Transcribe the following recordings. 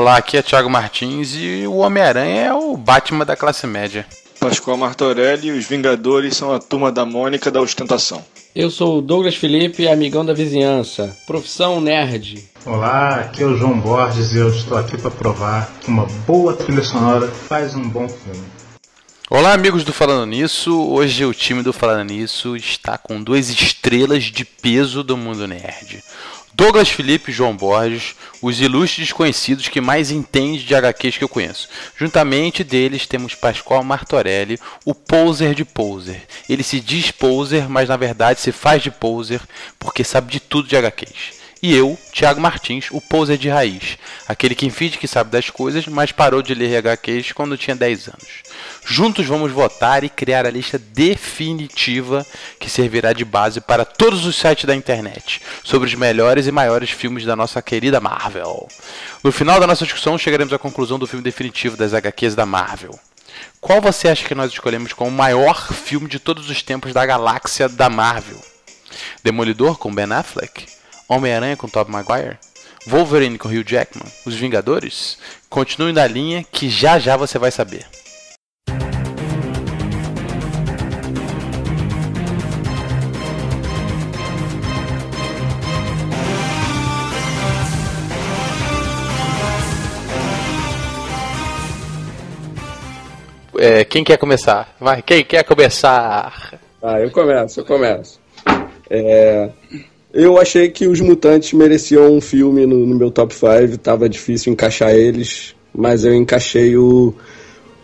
Olá, aqui é Thiago Martins e o Homem-Aranha é o Batman da classe média. Pascoal Martorelli e os Vingadores são a turma da Mônica da ostentação. Eu sou o Douglas Felipe, amigão da vizinhança. Profissão nerd. Olá, aqui é o João Borges e eu estou aqui para provar que uma boa trilha sonora faz um bom filme. Olá, amigos do Falando Nisso. Hoje o time do Falando Nisso está com duas estrelas de peso do mundo nerd. Douglas Felipe e João Borges, os ilustres desconhecidos que mais entendem de HQs que eu conheço. Juntamente deles temos Pascoal Martorelli, o poser de poser. Ele se diz poser, mas na verdade se faz de poser porque sabe de tudo de HQs. E eu, Thiago Martins, o poser de raiz, aquele que finge que sabe das coisas, mas parou de ler HQs quando tinha 10 anos. Juntos vamos votar e criar a lista definitiva que servirá de base para todos os sites da internet sobre os melhores e maiores filmes da nossa querida Marvel. No final da nossa discussão, chegaremos à conclusão do filme definitivo das HQs da Marvel. Qual você acha que nós escolhemos como o maior filme de todos os tempos da galáxia da Marvel? Demolidor com Ben Affleck? Homem-Aranha com Tobey Maguire, Wolverine com Hugh Jackman, Os Vingadores? Continue na linha que já já você vai saber. É, quem quer começar? Vai, quem quer começar? Ah, eu começo, eu começo. É, eu achei que os mutantes mereciam um filme no, no meu top 5. Tava difícil encaixar eles, mas eu encaixei o,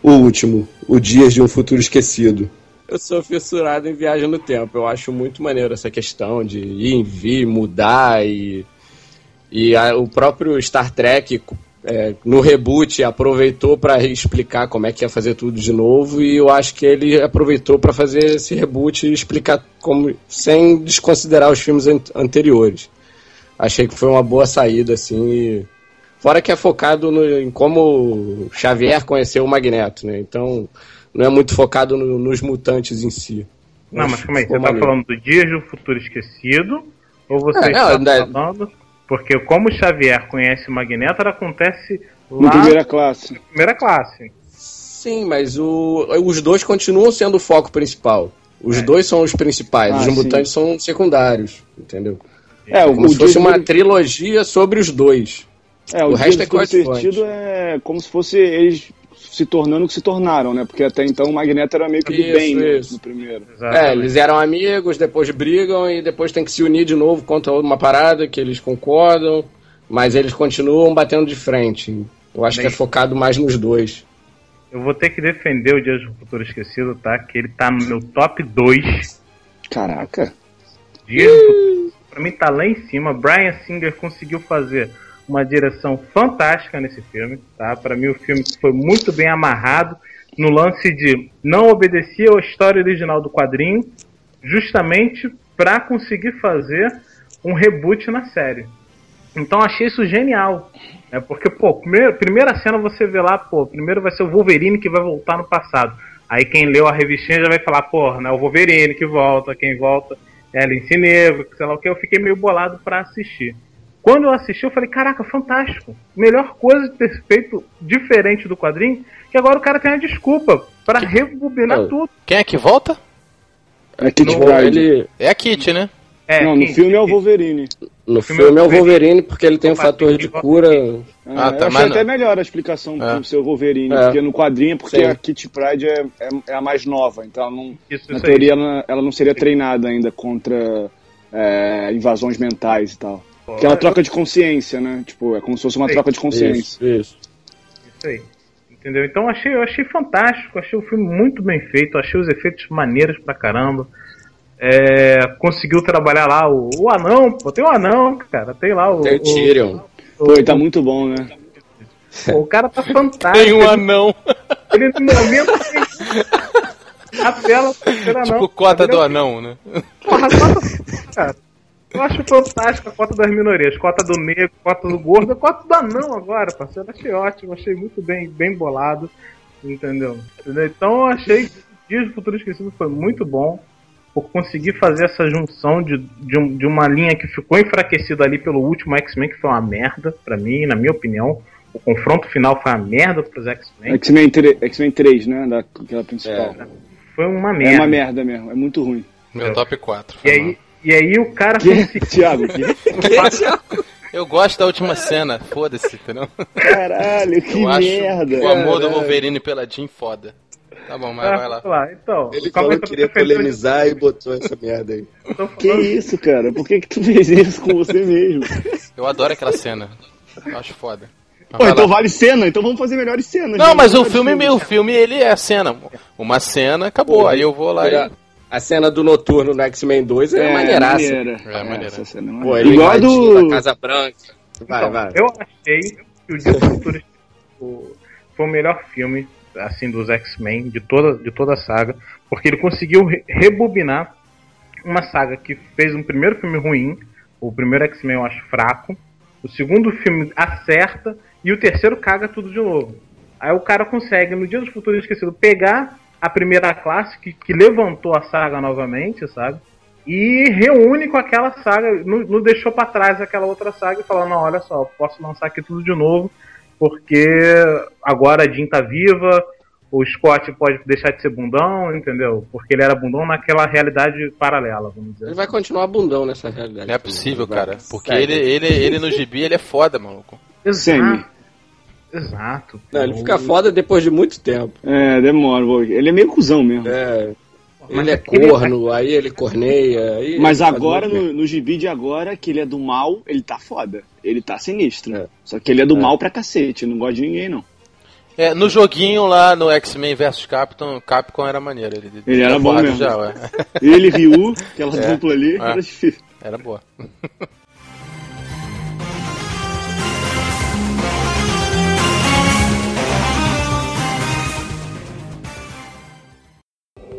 o último, O Dias de um Futuro Esquecido. Eu sou fissurado em viagem no tempo. Eu acho muito maneiro essa questão de ir vir, mudar e. E a, o próprio Star Trek é, no reboot aproveitou para explicar como é que ia fazer tudo de novo e eu acho que ele aproveitou para fazer esse reboot e explicar como sem desconsiderar os filmes an anteriores. Achei que foi uma boa saída assim. E... Fora que é focado no, em como Xavier conheceu o Magneto, né? Então não é muito focado no, nos mutantes em si. Não, mas calma aí, você está falando do Dias do Futuro Esquecido? Ou você é, está não, falando porque como o Xavier conhece o Magneto, ela acontece lá... Na primeira classe. Na primeira classe. Sim, mas o, os dois continuam sendo o foco principal. Os é. dois são os principais, ah, os mutantes sim. são secundários, entendeu? É, como o se fosse uma trilogia sobre os dois. É, o, o resto é divertido é como se fosse eles se tornando o que se tornaram, né? Porque até então o Magneto era meio que do isso, bem né? no primeiro. Exatamente. É, eles eram amigos, depois brigam e depois tem que se unir de novo contra uma parada que eles concordam, mas eles continuam batendo de frente. Eu acho Bem, que é focado mais nos dois. Eu vou ter que defender o Dias do Futuro Esquecido, tá? Que ele tá no meu top 2. Caraca. Dias do Futuro, pra mim tá lá em cima. Brian Singer conseguiu fazer uma direção fantástica nesse filme, tá? Para mim o filme foi muito bem amarrado no lance de não obedecer à história original do quadrinho, justamente para conseguir fazer um reboot na série. Então achei isso genial. É porque, pô, primeira, primeira cena você vê lá, pô, primeiro vai ser o Wolverine que vai voltar no passado. Aí quem leu a revistinha já vai falar, porra, né, o Wolverine que volta, quem volta é Lince Negro, sei lá o que. Eu fiquei meio bolado para assistir. Quando eu assisti, eu falei, caraca, fantástico. Melhor coisa de ter feito diferente do quadrinho, que agora o cara tem a desculpa para rebobinar oh. tudo. Quem é que volta? É Kit Pride. Ele... É a Kit, né? É, Não, no filme é o Wolverine. No filme, filme é o Wolverine porque ele tem um fator de cura. Ah, tá, eu achei até melhor a explicação é. do seu Wolverine, é. porque no quadrinho, é porque Sim. a Kit Pride é, é, é, a mais nova, então ela não, isso, na teoria ela, ela, não seria treinada ainda contra é, invasões mentais e tal. Que é uma troca de consciência, né? Tipo, é como se fosse uma troca de consciência. Isso, isso. Isso aí. Entendeu? Então achei, eu achei fantástico, achei o filme muito bem feito, achei os efeitos maneiros pra caramba. É, conseguiu trabalhar lá o, o anão, pô, tem o anão, cara, tem lá o. Tem o Tyrion. Pô, ele tá muito bom, né? Pô, o cara tá fantástico. Tem um anão. Ele no momento a tela anão. Tipo cota do anão, né? Porra, cota. Cara, eu acho fantástico a cota das minorias. Cota do negro, cota do gordo, cota do anão agora, parceiro. Achei ótimo, achei muito bem, bem bolado. Entendeu? entendeu? Então eu achei que Dias do Futuro Esquecido foi muito bom por conseguir fazer essa junção de, de, um, de uma linha que ficou enfraquecida ali pelo último X-Men, que foi uma merda, para mim, na minha opinião. o confronto final foi uma merda pros X-Men. X-Men 3, X-Men 3, né? Daquela principal. É. Foi uma merda. É uma merda mesmo, é muito ruim. Meu top 4. E aí, e aí o cara que, conseguiu. Thiago, que? Thiago? Eu gosto da última cena, foda-se, entendeu? Caralho, que Eu merda. O amor do Wolverine pela Jean foda. Tá bom, mas ah, vai lá. lá. Então, Ele falou que queria polemizar de... e botou essa merda aí. Que isso, cara? Por que, que tu fez isso com você mesmo? Eu adoro aquela cena. Eu acho foda. Pô, então lá. vale cena, então vamos fazer melhores cenas. Não, mas o filme, o filme, ele é cena. Uma cena, acabou. Pô, aí eu vou lá e... A cena do Noturno no X-Men 2 é, é maneiraça. Maneira. É, maneira. É Pô, ele Igual do... Casa Branca. Vai, então, vai. Eu achei que o Dia do Futuro foi o melhor filme assim dos X-Men de toda, de toda a saga, porque ele conseguiu re rebobinar uma saga que fez um primeiro filme ruim, o primeiro X-Men eu acho fraco, o segundo filme acerta e o terceiro caga tudo de novo. Aí o cara consegue, no Dia do Futuro Esquecido, pegar a primeira classe que, que levantou a saga novamente, sabe? E reúne com aquela saga, não, não deixou para trás aquela outra saga e falou, não, olha só, posso lançar aqui tudo de novo, porque agora a Jean tá viva, o Scott pode deixar de ser bundão, entendeu? Porque ele era bundão naquela realidade paralela, vamos dizer. Ele vai continuar bundão nessa realidade. Não é possível, cara. Porque ele, ele, ele no gibi ele é foda, maluco. Exato. Exato. Não, ele fica foda depois de muito tempo. É, demora. Ele é meio cuzão mesmo. É. Ele é corno, aí ele corneia. Aí Mas agora, no, no gibi de agora, que ele é do mal, ele tá foda. Ele tá sinistro. É. Só que ele é do é. mal pra cacete, não gosta de ninguém, não. É, no joguinho lá no X-Men vs Capcom, Capcom era maneiro. Ele, ele era bom mesmo. Já, ué. Ele, Ryu, aquela é, dupla ali, é. era difícil. Era boa.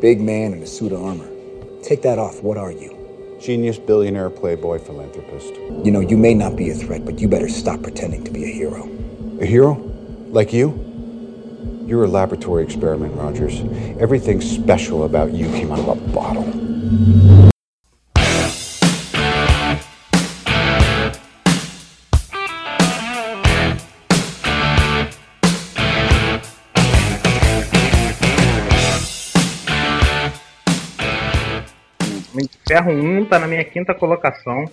Big man in a suit of armor. Take that off. What are you? Genius, billionaire, playboy, philanthropist. You know, you may not be a threat, but you better stop pretending to be a hero. A hero? Like you? You're a laboratory experiment, Rogers. Everything special about you came out of a bottle. Ferro 1 tá na minha quinta colocação.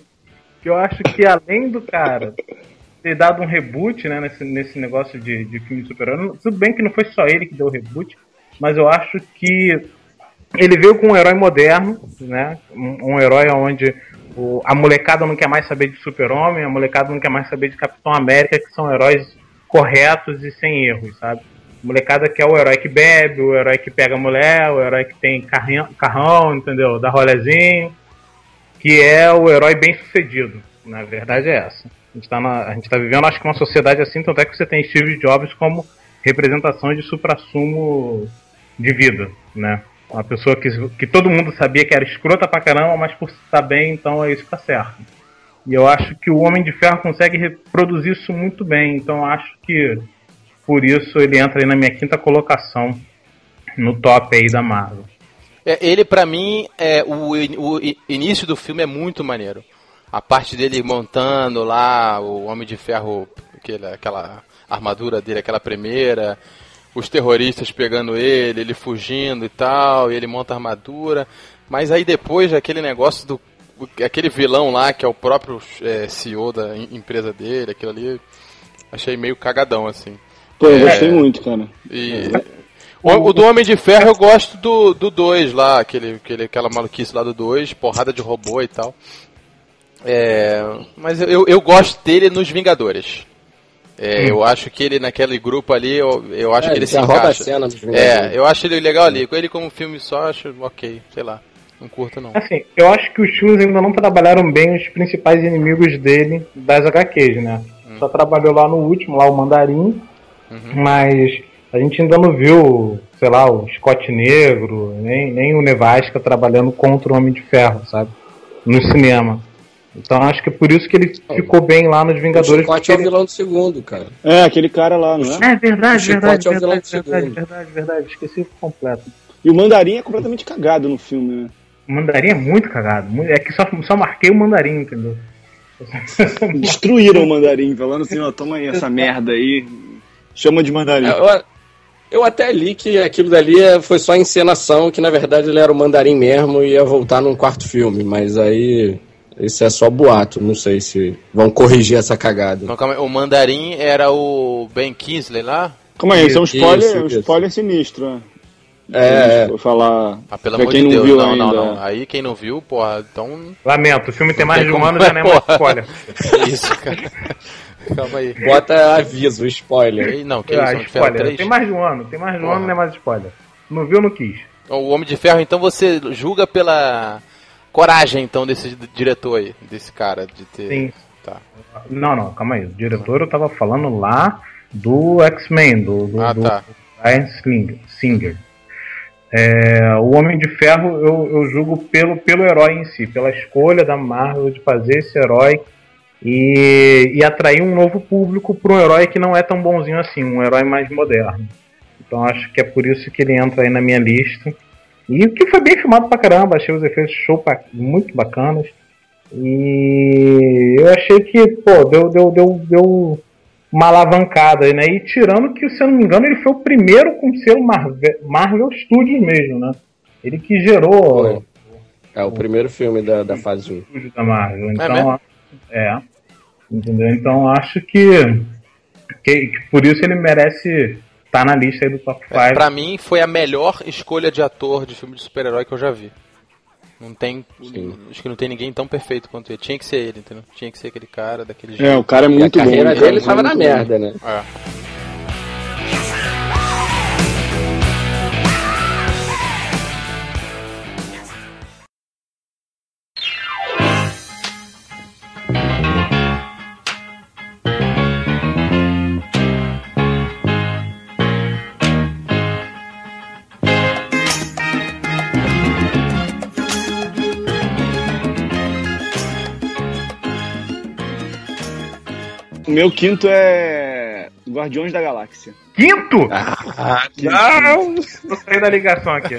Que eu acho que além do cara ter dado um reboot né, nesse, nesse negócio de, de filme de super-herói, tudo bem que não foi só ele que deu o reboot, mas eu acho que ele veio com um herói moderno, né? Um, um herói onde o, a molecada não quer mais saber de Super-Homem, a molecada não quer mais saber de Capitão América, que são heróis corretos e sem erros, sabe? Molecada quer o herói que bebe, o herói que pega a mulher, o herói que tem carrão, carrão entendeu? Da rolezinho, que é o herói bem sucedido. Na verdade é essa. A gente está a gente tá vivendo, acho que uma sociedade assim, tanto é que você tem Steve Jobs como representação de supra-sumo de vida, né? Uma pessoa que, que todo mundo sabia que era escrota pra caramba, mas por estar bem, então é isso que tá certo. E eu acho que o Homem de Ferro consegue reproduzir isso muito bem, então acho que por isso ele entra aí na minha quinta colocação no top aí da Marvel. É, ele, para mim, é, o, o, início do filme é muito maneiro. A parte dele montando lá o Homem de Ferro, aquele, aquela armadura dele, aquela primeira, os terroristas pegando ele, ele fugindo e tal, e ele monta a armadura. Mas aí depois aquele negócio do. aquele vilão lá, que é o próprio é, CEO da empresa dele, aquilo ali, achei meio cagadão, assim. Pô, eu é, gostei muito, cara. E. O, o, do Homem de Ferro eu gosto do 2 do lá, aquele, aquele, aquela maluquice lá do 2, porrada de robô e tal. É, mas eu, eu gosto dele nos Vingadores. É, hum. Eu acho que ele naquele grupo ali, eu, eu acho é, que ele se encaixa. Cena é, eu acho ele legal ali. Com ele como filme só, acho ok, sei lá. Não curto não. Assim, eu acho que os filmes ainda não trabalharam bem os principais inimigos dele das HQs, né? Hum. Só trabalhou lá no último, lá o Mandarim, Uhum. Mas a gente ainda não viu, sei lá, o Scott Negro, nem, nem o Nevasca trabalhando contra o Homem de Ferro, sabe? No cinema. Então acho que é por isso que ele ficou bem lá nos Vingadores. O Scott é o vilão do segundo, cara. É, aquele cara lá, não é? É verdade, verdade, é verdade, verdade, verdade, verdade, esqueci por completo. E o Mandarim é completamente cagado no filme, né? O Mandarim é muito cagado. É que só, só marquei o Mandarim, entendeu? Destruíram o mandarim, falando assim, ó, toma aí essa merda aí. Chama de mandarim. Eu, eu até li que aquilo dali é, foi só encenação, que na verdade ele era o mandarim mesmo e ia voltar num quarto filme, mas aí isso é só boato, não sei se vão corrigir essa cagada. Não, calma, o mandarim era o Ben Kingsley lá? Calma aí, isso é um spoiler, isso, um spoiler sinistro, né? É, vou falar. Ah, pelo amor de Deus, não, não, não. Aí quem não viu, porra, então. Lamento, o filme tem mais de um ano, já não é mais spoiler. Isso, cara. Calma aí. Bota aviso, spoiler. Não, que ah, isso, spoiler. Tem mais de um ano, tem mais de um porra. ano, não é mais spoiler. Não viu, não quis. O Homem de Ferro, então você julga pela coragem, então, desse diretor aí, desse cara, de ter. Sim. Tá. Não, não, calma aí. O diretor eu tava falando lá do X-Men, do, do, ah, tá. do Ryan Singer. É, o Homem de Ferro eu, eu julgo pelo, pelo herói em si, pela escolha da Marvel de fazer esse herói e, e atrair um novo público para um herói que não é tão bonzinho assim, um herói mais moderno. Então acho que é por isso que ele entra aí na minha lista. E que foi bem filmado pra caramba, achei os efeitos show muito bacanas. E eu achei que, pô, deu, deu, deu, deu uma alavancada, né? E tirando que, se eu não me engano, ele foi o primeiro com selo Marvel, Marvel Studios mesmo, né? Ele que gerou. Foi. É o primeiro filme da, da fase 1. Da Marvel. É então, é, é, Entendeu? Então acho que, que, que, por isso ele merece estar tá na lista aí do top 5. É, pra mim foi a melhor escolha de ator de filme de super-herói que eu já vi. Não tem. Sim. Acho que não tem ninguém tão perfeito quanto ele. Tinha que ser ele, entendeu? Tinha que ser aquele cara daquele jeito. É, o cara é muito bom. A carreira bom, dele tava na merda, né? É. meu quinto é Guardiões da Galáxia. Quinto? Ah, não! Tô saindo da ligação aqui.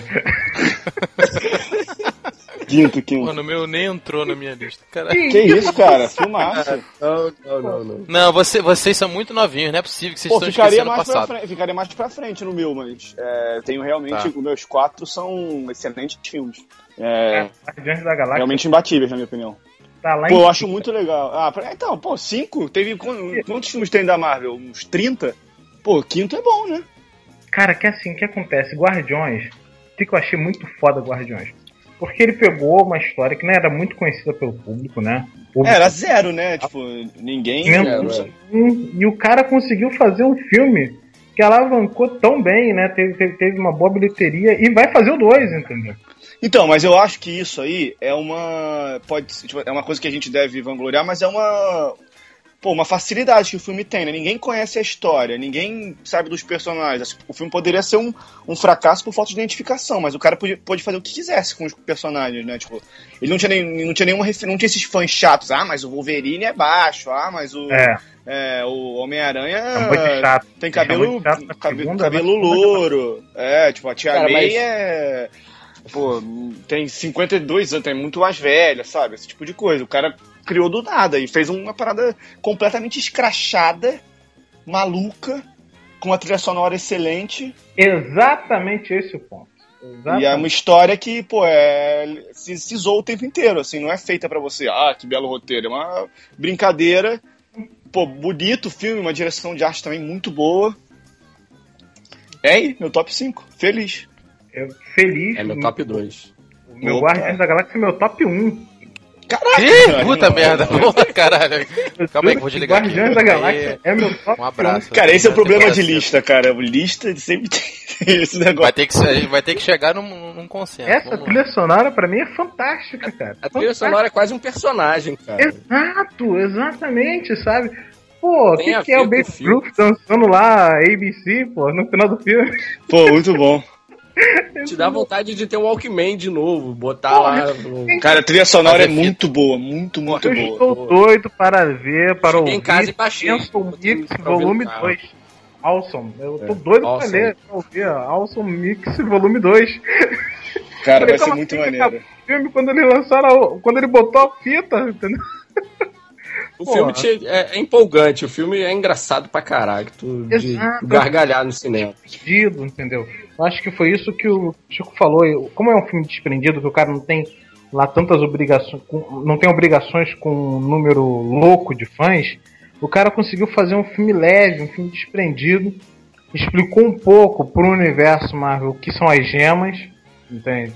quinto, quinto. Mano, o meu nem entrou na minha lista. Cara. Que isso, cara? Filmaço. Não, não, não, não. Não, você, vocês são muito novinhos, não é possível que vocês Pô, estão ficaria mais passado. Pra frente, ficaria mais pra frente no meu, mas é, tenho realmente. Tá. Os meus quatro são excelentes filmes. É, Guardiões da Galáxia. Realmente imbatíveis, na minha opinião. Tá lá pô, eu acho muito legal. Ah, então, pô, cinco? Teve quantos filmes tem da Marvel? Uns 30? Pô, quinto é bom, né? Cara, que assim, o que acontece? Guardiões, o que eu achei muito foda Guardiões? Porque ele pegou uma história que não era muito conhecida pelo público, né? Público... Era zero, né? Tipo, ninguém. Zero, e o cara conseguiu fazer um filme que alavancou tão bem, né? Teve, teve, teve uma boa bilheteria e vai fazer o dois, entendeu? Então, mas eu acho que isso aí é uma. Pode tipo, é uma coisa que a gente deve vangloriar, mas é uma. Pô, uma facilidade que o filme tem, né? Ninguém conhece a história, ninguém sabe dos personagens. O filme poderia ser um, um fracasso por falta de identificação, mas o cara pôde, pôde fazer o que quisesse com os personagens, né? Tipo, ele não tinha, nem, não tinha nenhuma não tinha esses fãs chatos. Ah, mas o Wolverine é baixo. Ah, mas o. É. É, o Homem-Aranha é tem cabelo, cabelo, cabelo louro. É, tipo, a Tia Cara, May mas... é pô, tem 52 anos, é muito mais velha, sabe? Esse tipo de coisa. O cara criou do nada e fez uma parada completamente escrachada, maluca, com uma trilha sonora excelente. Exatamente esse o ponto. Exatamente. E é uma história que, pô, é, se, se zoa o tempo inteiro, assim, não é feita para você, ah, que belo roteiro, é uma brincadeira. Pô, bonito o filme, uma direção de arte também muito boa. É aí, meu top 5. Feliz feliz. É meu top 2. O meu Guardiões da Galáxia é meu top 1. Caraca! Ih, puta merda! Porra, caralho! Calma aí que vou desligar Guardiões da Galáxia é meu top Um abraço. Cara, esse é o problema de lista, cara. Lista sempre tem esse negócio. Vai ter que, vai ter que chegar num, num consenso. Essa trilha sonora pra mim é fantástica, cara. A, a trilha sonora é quase um personagem, cara. Exato, exatamente, sabe? Pô, o que, que é o Baby Ruth dançando lá ABC, pô, no final do filme? Pô, muito bom. Te dá vontade de ter um Walkman de novo, botar lá. No... Cara, a trilha sonora é muito boa, muito, muito eu boa. Estou doido para ver, para ouvir. Em casa e baixei. Mix Volume 2. Awesome. Eu tô é, doido awesome. pra ler, pra ouvir. Awesome Mix Volume 2. Cara, vai ser muito assim, maneiro. Filme quando ele lançaram, quando ele botou a fita, entendeu? O Pô, filme te, é, é, empolgante, o filme é engraçado pra caralho, tu, de gargalhar no cinema. Desprendido, entendeu? Acho que foi isso que o Chico falou. Como é um filme desprendido, que o cara não tem lá tantas obrigações, não tem obrigações com um número louco de fãs, o cara conseguiu fazer um filme leve, um filme desprendido, explicou um pouco pro universo Marvel o que são as gemas, entende?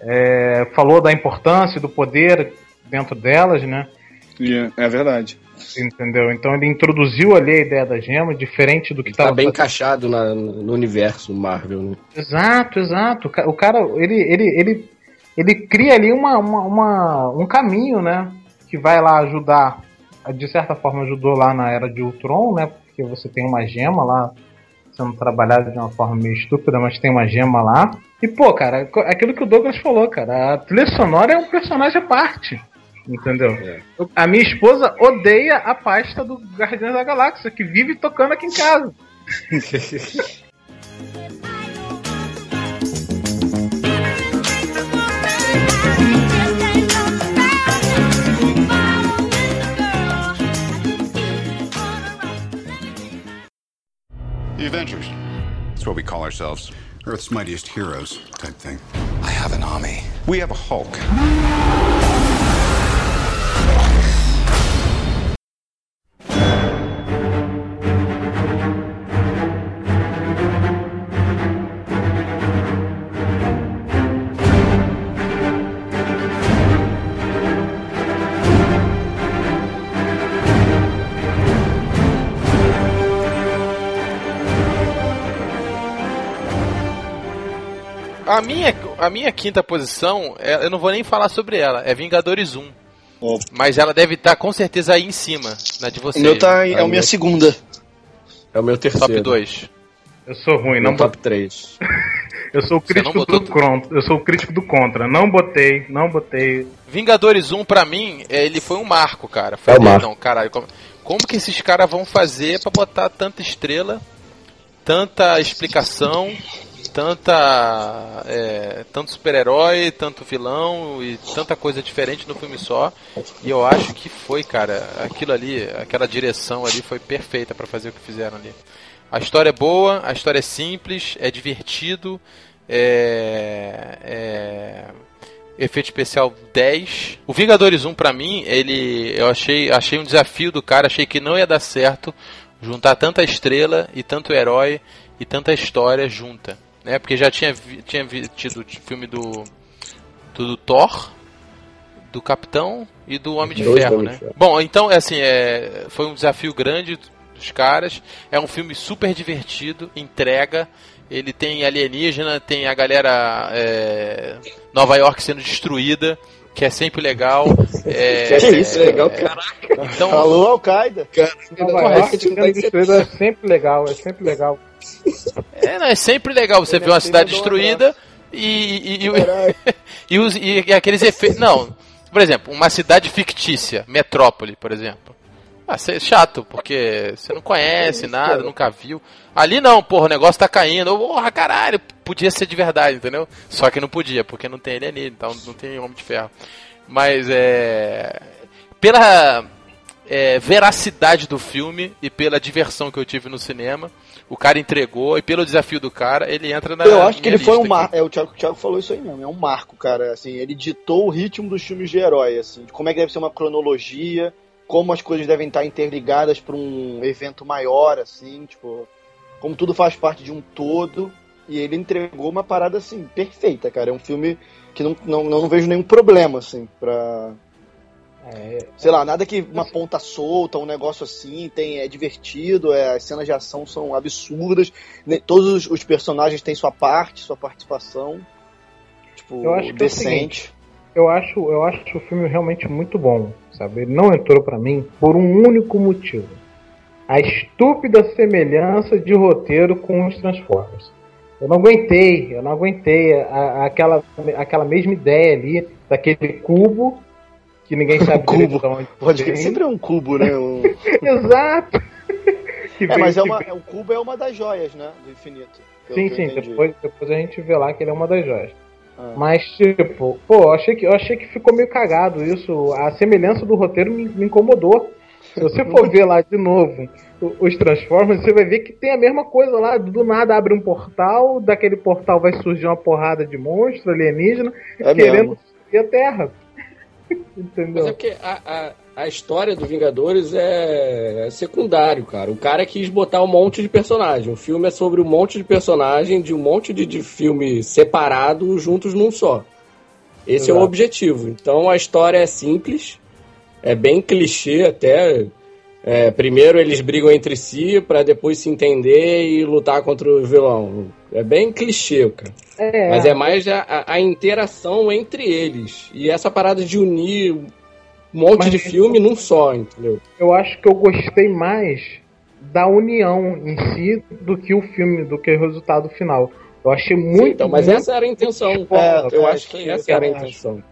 É, falou da importância do poder dentro delas, né? Yeah, é verdade. Entendeu? Então ele introduziu ali a ideia da gema, diferente do que estava. Tá bem fazendo. encaixado na, no universo Marvel, né? Exato, exato. O cara, ele, ele, ele, ele cria ali uma, uma, uma, um caminho, né? Que vai lá ajudar. De certa forma ajudou lá na era de Ultron, né? Porque você tem uma gema lá sendo trabalhada de uma forma meio estúpida, mas tem uma gema lá. E, pô, cara, aquilo que o Douglas falou, cara, a trilha sonora é um personagem à parte. Entendeu? É. A minha esposa odeia a pasta do Guardiões da Galáxia, que vive tocando aqui em casa. The Avengers. That's what we call ourselves. Earth's mightiest heroes type thing. I have an army. We have a Hulk. A minha, a minha quinta posição, é, eu não vou nem falar sobre ela, é Vingadores 1. Oh. Mas ela deve estar com certeza aí em cima, na de vocês. O meu tá, é a minha segunda. É o meu terceiro. Top 2. Eu sou ruim, meu não top 3. eu sou o crítico do contra. Eu sou o crítico do contra. Não botei, não botei. Vingadores 1 pra mim, ele foi um marco, cara. Foi é um marco. Não, caralho, como, como que esses caras vão fazer para botar tanta estrela, tanta explicação, tanta é, tanto super-herói, tanto vilão e tanta coisa diferente no filme só. E eu acho que foi, cara, aquilo ali, aquela direção ali foi perfeita para fazer o que fizeram ali. A história é boa, a história é simples, é divertido, é, é efeito especial 10. O Vingadores 1 para mim, ele eu achei, achei um desafio do cara, achei que não ia dar certo juntar tanta estrela e tanto herói e tanta história junta né? Porque já tinha, tinha tido o filme do, do, do Thor, do Capitão e do Homem de Ferro, né? Ferro. Bom, então, é assim, é, foi um desafio grande dos caras. É um filme super divertido, entrega. Ele tem alienígena, tem a galera é, Nova York sendo destruída, que é sempre legal. É, que isso, é, legal, caraca. Então, Alô, Al-Qaeda. Nova York sendo destruída é sempre legal, é sempre legal. É, não, é sempre legal você ver uma cidade destruída e, e, e, e, os, e, aqueles efeitos. Não, por exemplo, uma cidade fictícia, metrópole, por exemplo. Ah, é chato, porque você não conhece nada, nunca viu. Ali não, porra, o negócio tá caindo. Porra, caralho, podia ser de verdade, entendeu? Só que não podia, porque não tem alienígena, então não tem Homem de Ferro. Mas é. Pela é, veracidade do filme e pela diversão que eu tive no cinema, o cara entregou e pelo desafio do cara, ele entra na. Eu acho que ele foi um marco. É, o Thiago, o Thiago falou isso aí mesmo. É um marco, cara. Assim, ele ditou o ritmo dos filmes de herói, assim, de como é que deve ser uma cronologia, como as coisas devem estar interligadas para um evento maior, assim, tipo, como tudo faz parte de um todo. E ele entregou uma parada assim perfeita, cara. É um filme que não, não, não vejo nenhum problema, assim, pra, é, Sei lá, nada que uma ponta solta, um negócio assim, tem, é divertido, é, as cenas de ação são absurdas, né, todos os, os, personagens têm sua parte, sua participação, tipo, eu acho decente. É eu acho, eu acho o filme realmente muito bom, sabe? Ele não entrou para mim por um único motivo. A estúpida semelhança de roteiro com os Transformers. Eu não aguentei, eu não aguentei a, a, aquela, aquela mesma ideia ali, daquele cubo que ninguém sabe cubo. onde Pode vem. sempre é um cubo, né? Um... Exato. é, mas é uma, o cubo é uma das joias, né? Do infinito. Sim, sim. Depois, depois a gente vê lá que ele é uma das joias. Ah. Mas, tipo, pô, eu achei, que, eu achei que ficou meio cagado isso. A semelhança do roteiro me, me incomodou. Se você for ver lá de novo os Transformers, você vai ver que tem a mesma coisa lá. Do nada abre um portal, daquele portal vai surgir uma porrada de monstro alienígena é querendo destruir a Terra. Entendeu? Mas é porque a, a, a história do Vingadores é, é, secundário, cara. O cara quis botar um monte de personagem. O filme é sobre um monte de personagem de um monte de, de filme separado juntos num só. Esse Exato. é o objetivo. Então a história é simples, é bem clichê até. É, primeiro eles brigam entre si para depois se entender e lutar contra o vilão. É bem clichê, cara. É. Mas é mais a, a, interação entre eles. E essa parada de unir um monte Mas, de filme num só, entendeu? Eu acho que eu gostei mais da união em si do que o filme, do que o resultado final. Eu achei muito. Sim, então, mas muito essa era a intenção. É, eu acho que essa era a intenção.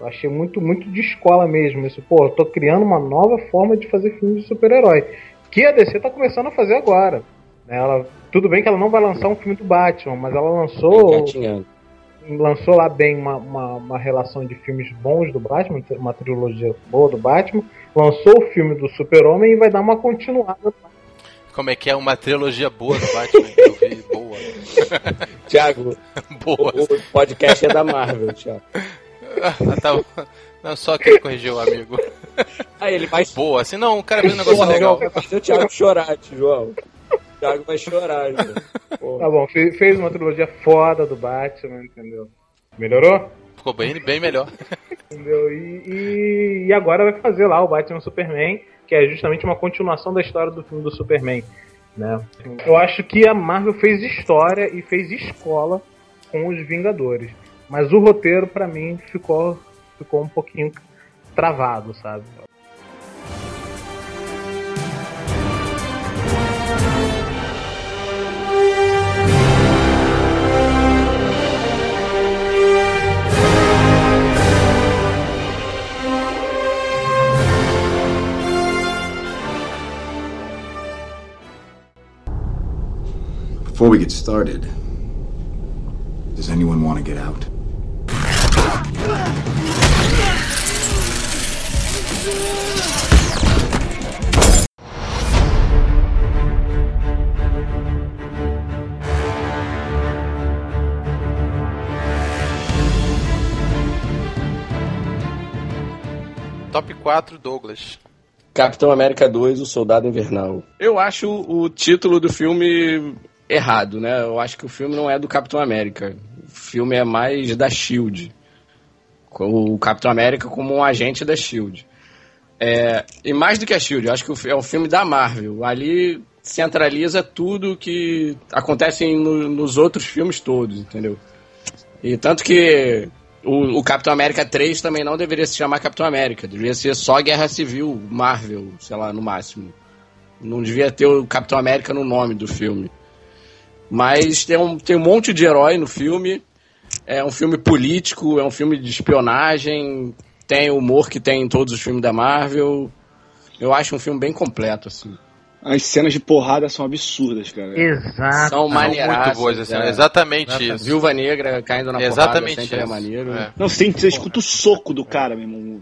Eu achei muito, muito de escola mesmo. Isso, pô, eu tô criando uma nova forma de fazer filmes de super-herói. Que a DC tá começando a fazer agora. Né? Ela, tudo bem que ela não vai lançar um filme do Batman, mas ela lançou. Lançou lá bem uma, uma, uma, relação de filmes bons do Batman, uma trilogia boa do Batman. Lançou o filme do Super-Homem e vai dar uma continuada. Como é que é uma trilogia boa do Batman? Eu vi, boa. Tiago, boa. O, o podcast é da Marvel, Tiago. Ah, tá Não, só que ele corrigiu o amigo. Aí ele vai. Boa, assim não, o cara fez um negócio Porra, legal. Vai fazer o Thiago chorar, João. O Thiago vai chorar, João. Tá bom, fez uma trilogia foda do Batman, entendeu? Melhorou? Ficou bem, bem melhor. Entendeu? E, e, e, agora vai fazer lá o Batman Superman, que é justamente uma continuação da história do filme do Superman. Né? Eu acho que a Marvel fez história e fez escola com os Vingadores. Mas o roteiro, para mim, ficou, ficou um pouquinho travado, sabe? Before we get started, does anyone want to get out? Top 4 Douglas. Capitão América 2, O Soldado Invernal. Eu acho o título do filme errado, né? Eu acho que o filme não é do Capitão América. O filme é mais da Shield. O Capitão América como um agente da Shield. É, e mais do que a Shield, eu acho que é um filme da Marvel. Ali centraliza tudo que acontece no, nos outros filmes todos, entendeu? E tanto que o, o, Capitão América 3 também não deveria se chamar Capitão América, deveria ser só Guerra Civil, Marvel, sei lá, no máximo. Não devia ter o Capitão América no nome do filme. Mas tem um, tem um monte de herói no filme. É um filme político, é um filme de espionagem, tem o humor que tem em todos os filmes da Marvel. Eu acho um filme bem completo, assim. As cenas de porrada são absurdas, cara. Exato. São. Muito boas assim, é. Exatamente isso. Viúva Negra caindo na Exatamente porrada sempre é maneiro. É. Não, você, você escuta o soco do cara, meu irmão.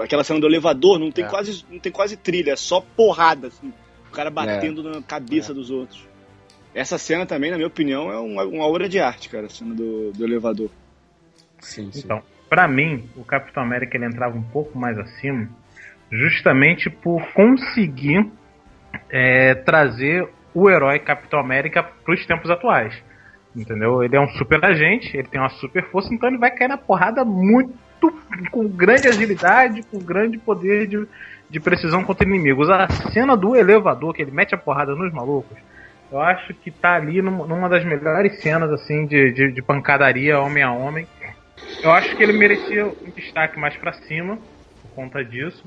Aquela cena do elevador não tem, é. quase, não tem quase trilha, é só porrada, assim. O cara batendo é. na cabeça é. dos outros. Essa cena também, na minha opinião, é uma, uma obra de arte, cara, a cena do, do elevador. Sim, sim. Então, pra mim, o Capitão América ele entrava um pouco mais acima, justamente por conseguir é, trazer o herói Capitão América para os tempos atuais. Entendeu? Ele é um super agente, ele tem uma super força, então ele vai cair na porrada muito com grande agilidade, com grande poder de, de precisão contra inimigos. A cena do elevador, que ele mete a porrada nos malucos, eu acho que tá ali numa das melhores cenas assim de, de, de pancadaria homem a homem. Eu acho que ele merecia um destaque mais para cima por conta disso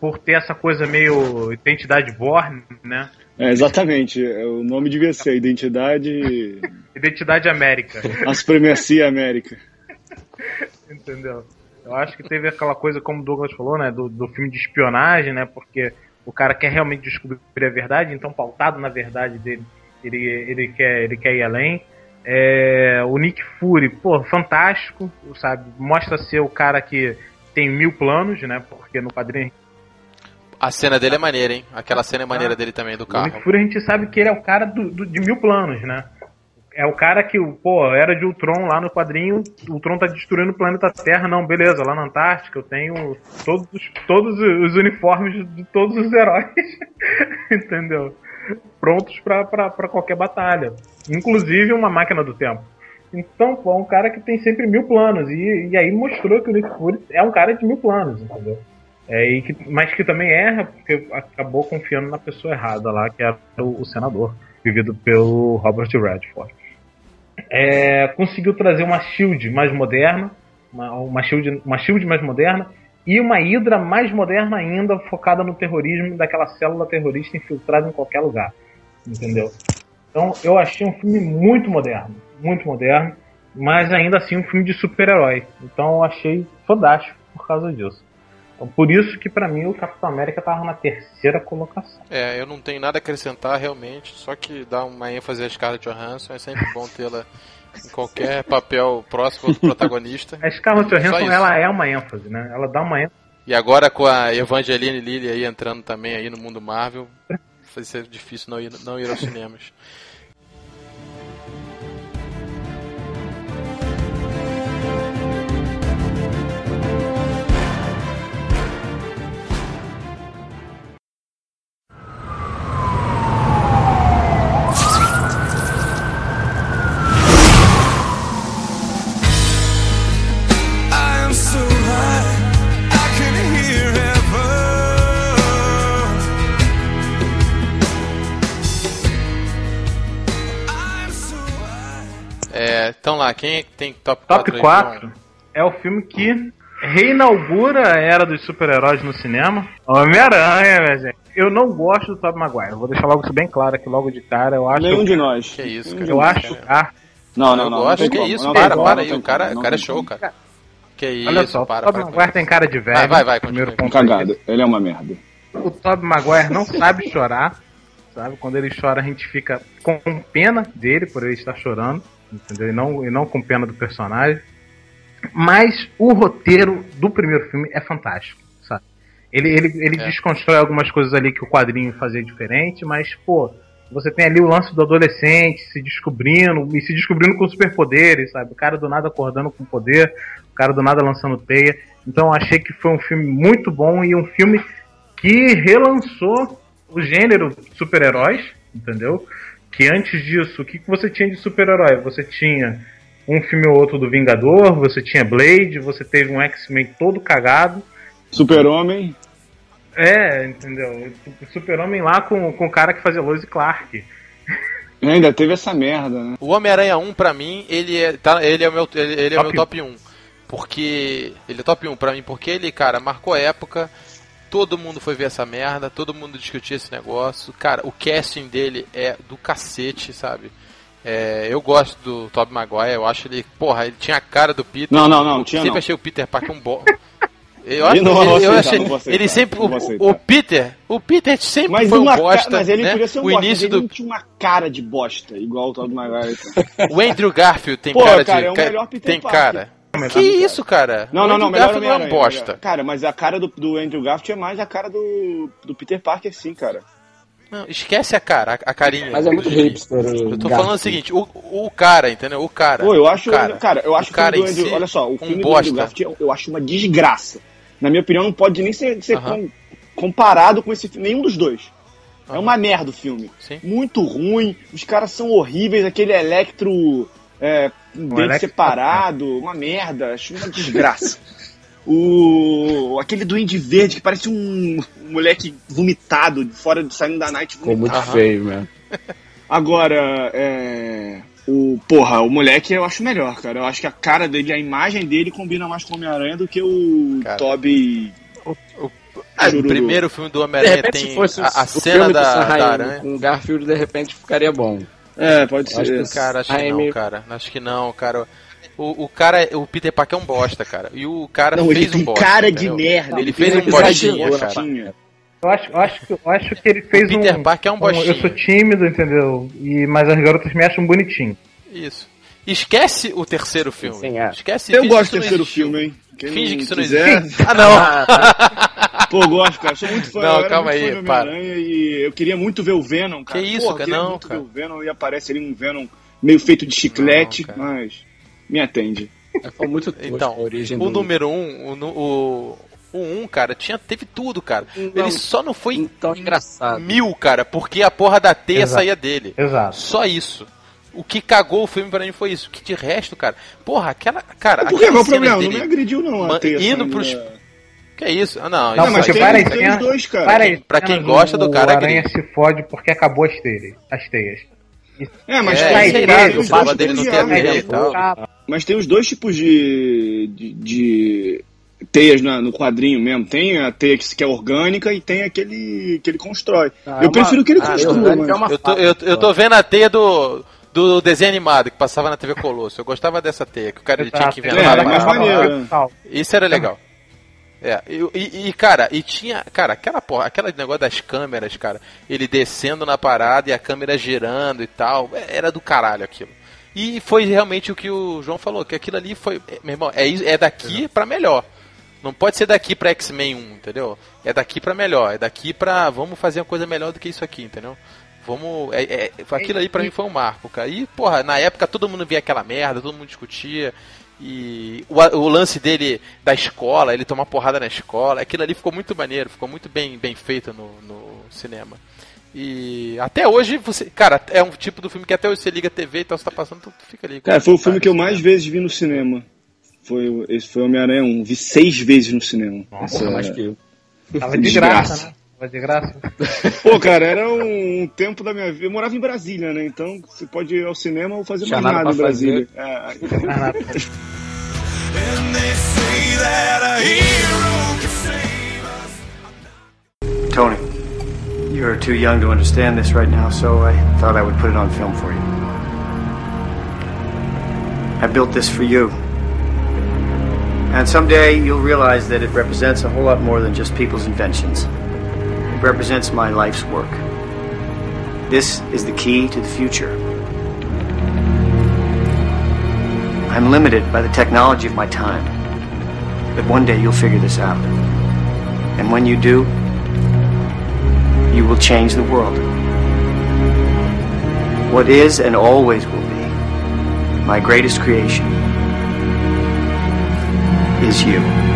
por ter essa coisa meio identidade born, né? É, exatamente. O nome devia ser Identidade. Identidade América. A Supremacia América. Entendeu? Eu acho que teve aquela coisa, como o Douglas falou, né? Do, do filme de espionagem, né? Porque o cara quer realmente descobrir a verdade, então pautado na verdade dele, ele, ele, quer, ele quer ir além. É, o Nick Fury, pô, fantástico, sabe? Mostra ser o cara que tem mil planos, né? Porque no quadrinho A cena dele é maneira, hein? Aquela cena é maneira ah, dele também, do carro. O Nick Fury a gente sabe que ele é o cara do, do, de mil planos, né? É o cara que, pô, era de Ultron lá no quadrinho, o Ultron tá destruindo o planeta Terra, não, beleza, lá na Antártica eu tenho todos, todos os uniformes de todos os heróis, entendeu? Prontos para qualquer batalha. Inclusive uma máquina do tempo. Então, pô, é um cara que tem sempre mil planos. E, e aí mostrou que o Nick Fury é um cara de mil planos, entendeu? É, e que, mas que também erra, porque acabou confiando na pessoa errada lá, que era o, o senador, vivido pelo Robert Redford. É, conseguiu trazer uma Shield mais moderna, uma, uma, shield, uma Shield mais moderna, e uma Hydra mais moderna ainda, focada no terrorismo daquela célula terrorista infiltrada em qualquer lugar. Entendeu? Então eu achei um filme muito moderno muito moderno, mas ainda assim um filme de super-herói. Então eu achei fantástico por causa disso. Então, por isso que para mim o Capitão América estava na terceira colocação. É, eu não tenho nada a acrescentar realmente, só que dar uma ênfase à Scarlett Johansson é sempre bom tê-la em qualquer papel próximo do protagonista. A Scarlett Johansson ela é uma ênfase, né? Ela dá uma ênfase. E agora com a Evangeline Lilly aí entrando também aí no mundo Marvel, vai ser difícil não ir, não ir aos cinemas. Lá, quem é que tem top 4? Top 4 é o filme que reinaugura a era dos super-heróis no cinema. Homem-Aranha, minha gente. Eu não gosto do Tobey Maguire. Vou deixar logo isso bem claro aqui, logo de cara. Eu acho Nenhum de nós. Que isso, cara. Eu acho. Ah, não, não, não. Eu gosto. Que isso, para, para aí. O cara, o cara é show, cara. Que isso, Olha só, para, o Tobey Maguire tem cara de velho. Vai, vai, vai. Primeiro ponto. Cagado. Ele é uma merda. O Tobey Maguire não sabe chorar. Sabe? Quando ele chora, a gente fica com pena dele por ele estar chorando entendeu? E não, e não com pena do personagem. Mas o roteiro do primeiro filme é fantástico, sabe? Ele, ele, ele é. desconstrói algumas coisas ali que o quadrinho fazia diferente, mas, pô, você tem ali o lance do adolescente se descobrindo, e se descobrindo com superpoderes, sabe? O cara do nada acordando com poder, o cara do nada lançando teia. Então achei que foi um filme muito bom e um filme que relançou o gênero super-heróis, entendeu? Que antes disso, o que, que você tinha de super-herói? Você tinha um filme ou outro do Vingador, você tinha Blade, você teve um X-Men todo cagado. Super-Homem. É, entendeu? Super-Homem lá com, com o cara que fazia Lois e Clark. Ainda teve essa merda, né? O Homem-Aranha 1, pra mim, ele é, tá, ele é o meu, ele, ele é top meu top 1. Porque. Ele é top 1 pra mim, porque ele, cara, marcou época Todo mundo foi ver essa merda, todo mundo discutia esse negócio. Cara, o casting dele é do cacete, sabe? É, eu gosto do Tobey Maguire, eu acho ele. Porra, ele tinha a cara do Peter. Não, não, não, tinha Sempre não. achei o Peter Parker um bom. Eu acho ele, eu, eu achei, ele sempre. O, o, Peter. O Peter sempre mas foi um bosta. Mas ele né? podia ser um o bosta, início do... não tinha uma cara de bosta, igual o Tobey Maguire. o Andrew Garfield tem Pô, cara, cara de. É o melhor Peter tem Parker. cara. Que isso, cara? Não, não, não, melhor não é uma bosta. Cara, mas a cara do, do Andrew Garfield é mais a cara do, do Peter Parker, sim, cara. Não, esquece a cara, a, a carinha. Mas é muito hipster. Eu tô falando o seguinte, o, o cara, entendeu? O cara. Pô, eu acho, cara, cara eu acho o cara o Andrew, si, olha só, o filme um do Andrew Garfield eu acho uma desgraça. Na minha opinião, não pode nem ser, ser uh -huh. comparado com esse filme, nenhum dos dois. Uh -huh. É uma merda o filme. Sim. Muito ruim, os caras são horríveis, aquele Electro é, um dente separado, uma merda, acho uma desgraça. o aquele duende verde que parece um, moleque vomitado fora de saindo da night ficou muito feio mesmo agora é o porra o moleque eu acho melhor cara eu acho que a cara dele a imagem dele combina mais com o Homem Aranha do que o cara, Toby o, o, ah, o primeiro filme do Homem-Aranha tem a, a cena da, da aranha. Com Garfield, de repente, ficaria bom. É, pode ser. Acho que, cara, acho que não, cara. Acho que não, cara. O, o cara, o Peter Parker é um bosta, cara. E o cara não, fez um bosta. cara de merda. Ele, fez um bostinha, cara. Eu acho, eu, acho, eu acho que ele fez o Peter um, Parker é um bostinho. Um, eu sou tímido, entendeu? E, mas as garotas me acham bonitinho. Isso. Esquece o terceiro filme. Sim, é. Esquece Eu gosto do terceiro filme, hein? Quem finge que isso não existe. Ah, não! Pô, gosto, cara. Sou muito fã. Não, calma aí, para. E eu queria muito ver o Venom, cara. Que isso, Pô, cara? Não, muito cara. ver o Venom e aparece ali um Venom meio feito de chiclete, não, mas me atende. É, foi muito então, a origem o do... número um, o, o, o 1, um, cara, tinha, teve tudo, cara. Não, ele só não foi então, engraçado. mil, cara, porque a porra da teia Exato. saía dele. Exato. Só isso. O que cagou o filme pra mim foi isso. Que de resto, cara. Porra, aquela. Cara, Por que? Qual o problema? Dele, não me agrediu, não. A teia indo pros. Que é isso? Ah, não, não isso mas tem, para aí, tem os dois, cara. Para aí, pra quem gosta do cara. O aranha se fode porque acabou as teias. As teias. É, mas é, tem, é tem, o baba dele não tem a teia e tal. Mas tem os dois tipos de, de, de teias na, no quadrinho mesmo. Tem a teia que, que é orgânica e tem aquele que ele constrói. Ah, eu é prefiro que ele ah, construa. É eu, tô, eu, eu tô vendo a teia do do desenho animado que passava na TV Colosso. Eu gostava dessa teia, que o cara tinha que ver. É, mais maneiro. Né? Isso era legal. É, e, e, cara, e tinha, cara, aquela porra, aquele negócio das câmeras, cara, ele descendo na parada e a câmera girando e tal, é, era do caralho aquilo. E foi realmente o que o João falou, que aquilo ali foi, meu irmão, é, é daqui para melhor. Não pode ser daqui pra X-Men 1, entendeu? É daqui para melhor, é daqui pra vamos fazer uma coisa melhor do que isso aqui, entendeu? Vamos. É, é, aquilo aí pra mim foi um marco, cara. E, porra, na época todo mundo via aquela merda, todo mundo discutia. E o, o, lance dele da escola, ele tomar porrada na escola, aquilo ali ficou muito maneiro, ficou muito bem, bem feito no, no cinema. E até hoje, você. Cara, é um tipo do filme que até hoje você liga a TV e tal, você tá passando, tu fica ali. Cara, foi o filme que eu mais vezes vi no cinema. Foi, esse foi Homem-Aranha 1. Vi seis vezes no cinema. Nossa, Essa, mais que eu. Tava de graça, né? Tava de graça. Pô, cara, era um tempo da minha vida. Eu morava em Brasília, né? Então você pode ir ao cinema ou fazer mais nada, nada em Brasília. É. Tony, you're too young to understand this right now, so I thought I would put it on film for you. I built this for you. And someday you'll realize that it represents a whole lot more than just people's inventions. It represents my life's work. This is the key to the future. I'm limited by the technology of my time. But one day you'll figure this out. And when you do, you will change the world. What is and always will be my greatest creation is you.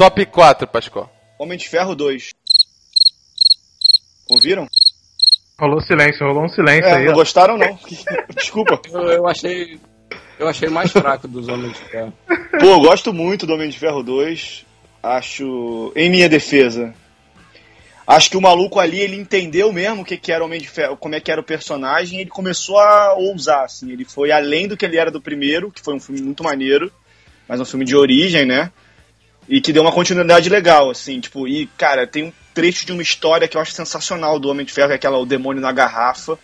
Top 4, Pascoal. Homem de Ferro 2. Ouviram? Rolou silêncio, rolou um silêncio é, aí. Não ó. gostaram, não? Desculpa. Eu, eu, achei. Eu achei mais fraco dos Homens de Ferro. Pô, eu gosto muito do Homem de Ferro 2. Acho. Em minha defesa. Acho que o maluco ali, ele entendeu mesmo o que, que era o Homem de Ferro, como é que era o personagem, e ele começou a ousar, assim. Ele foi além do que ele era do primeiro, que foi um filme muito maneiro, mas um filme de origem, né? E que deu uma continuidade legal, assim, tipo, e, cara, tem um trecho de uma história que eu acho sensacional do Homem de Ferro, que é aquela O Demônio na Garrafa,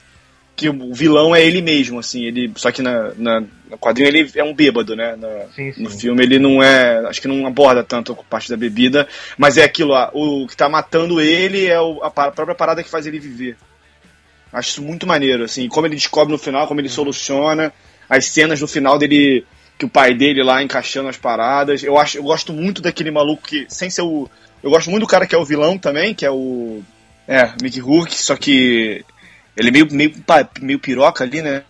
que o vilão é ele mesmo, assim, ele. Só que na, na, no quadrinho ele é um bêbado, né? Na, sim, sim. No filme ele não é. Acho que não aborda tanto a parte da bebida, mas é aquilo, ó, o que tá matando ele é o, a, a própria parada que faz ele viver. Acho isso muito maneiro, assim, como ele descobre no final, como ele uhum. soluciona, as cenas no final dele. Que o pai dele lá encaixando as paradas. Eu acho, eu gosto muito daquele maluco que, sem ser o, eu gosto muito do cara que é o vilão também, que é o. É, Mickey Rourke, só que. Ele é meio, meio, meio piroca ali, né?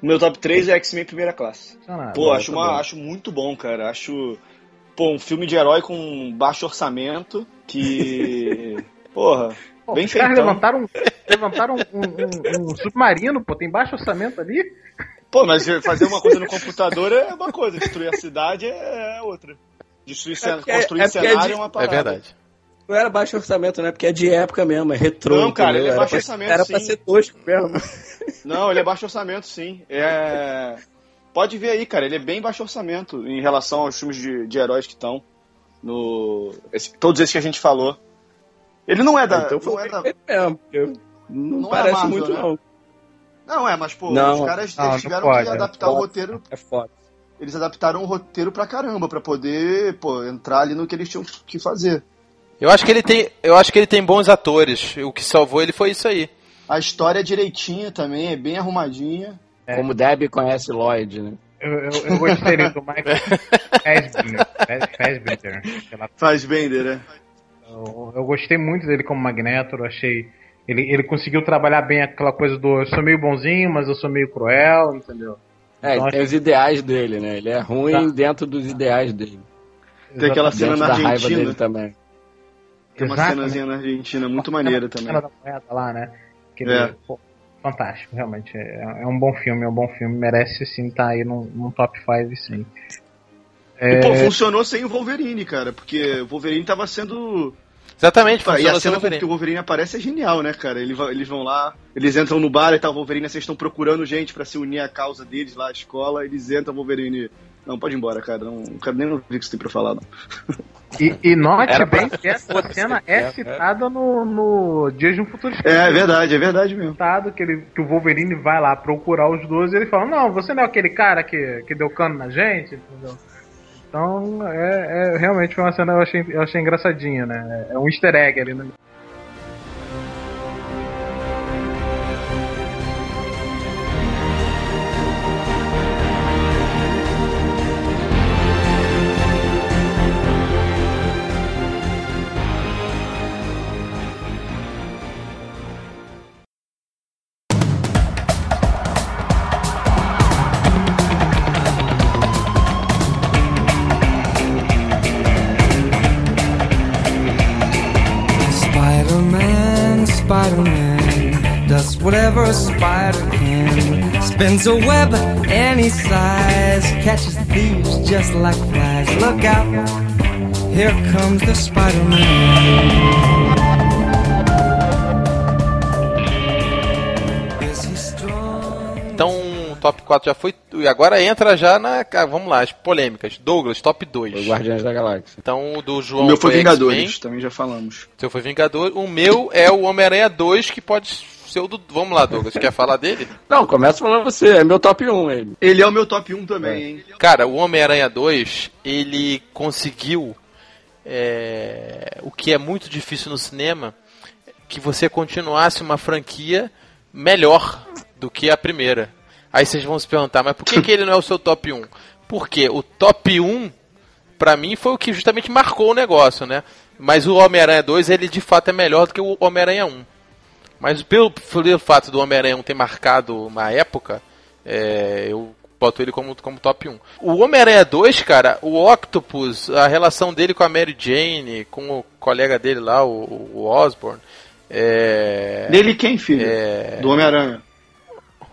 O meu top 3 é X-Men Primeira Classe. Ah, pô, acho, uma, acho muito bom, cara. Acho. Pô, um filme de herói com baixo orçamento que. Porra. Pô, Bem os caras levantaram, levantaram um, um, um, submarino, pô, tem baixo orçamento ali. Pô, mas fazer uma coisa no computador é uma coisa, destruir a cidade é outra. Destruir é porque, construir é, é cenário é, de, é uma parada. É verdade. Não era baixo orçamento, né? Porque é de época mesmo, é retrô. Não, cara, ele é baixo orçamento, Era sim. pra ser tosco mesmo. Não, ele é baixo orçamento, sim. É... Pode ver aí, cara. Ele é bem baixo orçamento em relação aos filmes de, de heróis que estão. No, esse, todos esses que a gente falou. Ele não é da. então não é da... Mesmo, não, não, parece é Marvel, muito, né? não. Não, é, mas, pô, não, os caras não, tiveram pode, que é adaptar é o roteiro. É foda. Eles adaptaram o roteiro pra caramba, pra poder, pô, entrar ali no que eles tinham que fazer. Eu acho que ele tem, eu acho que ele tem bons atores. O que salvou ele foi isso aí. A história é direitinha também, é bem arrumadinha. É. Como Debbie conhece Lloyd, né? Eu, eu, eu gostei do Michael Fassbender. Fassbender, né? Eu, eu gostei muito dele como Magneto, eu achei ele, ele conseguiu trabalhar bem aquela coisa do eu sou meio bonzinho, mas eu sou meio cruel, entendeu? É, então, tem acho... os ideais dele, né? Ele é ruim tá. dentro dos ideais dele. Tem aquela cena na Argentina. Raiva dele também. Tem uma cenazinha na Argentina muito maneira também. A cena da moeda lá, né? Que ele, é. pô, fantástico, realmente. É, é, um bom filme, é um bom filme. Merece sim estar tá aí num, num top 5, sim. É... E, pô, funcionou sem o Wolverine, cara, porque o Wolverine tava sendo Exatamente, e a cena que o Wolverine aparece é genial, né, cara? Eles, eles vão lá, eles entram no bar e tal, o Wolverine, vocês estão procurando gente para se unir à causa deles lá, à escola, eles entram, o Wolverine. Não, pode ir embora, cara. Não, não quero nem ouvir o que você tem pra falar, não. E, e note Era bem pra... que essa cena é citada no, no Dias de um Futuro Esquecido. É, é verdade, é verdade mesmo. Citado que, ele, que o Wolverine vai lá procurar os dois e ele fala: Não, você não é aquele cara que, que deu cano na gente, entendeu? Então, é, é, realmente foi uma cena que eu achei, eu achei engraçadinha, né? É um easter egg ali, né? Whatever a spider can. Spins a web any size, catches thieves just like flies. Look out, here comes the Spider-Man. Então, top 4 já foi. E agora entra já na. Vamos lá, as polêmicas. Douglas, top 2. Os Guardiões da Galáxia. Então, o do João. O meu foi, foi Vingadores, também já falamos. O seu foi Vingador. O meu é o Homem-Aranha 2, que pode seu do. Vamos lá, Douglas. quer falar dele? Não, começa falando você. É meu top 1 ele. Ele é o meu top 1 também, é. hein? Cara, o Homem-Aranha 2, ele conseguiu. É, o que é muito difícil no cinema, que você continuasse uma franquia melhor do que a primeira. Aí vocês vão se perguntar, mas por que, que ele não é o seu top 1? Porque o top 1, pra mim, foi o que justamente marcou o negócio, né? Mas o Homem-Aranha 2, ele de fato é melhor do que o Homem-Aranha 1. Mas pelo, pelo fato do Homem-Aranha ter marcado uma época, é, eu boto ele como, como top 1. O Homem-Aranha 2, cara, o Octopus, a relação dele com a Mary Jane, com o colega dele lá, o, o Osborn. É, dele quem, filho? É, do Homem-Aranha.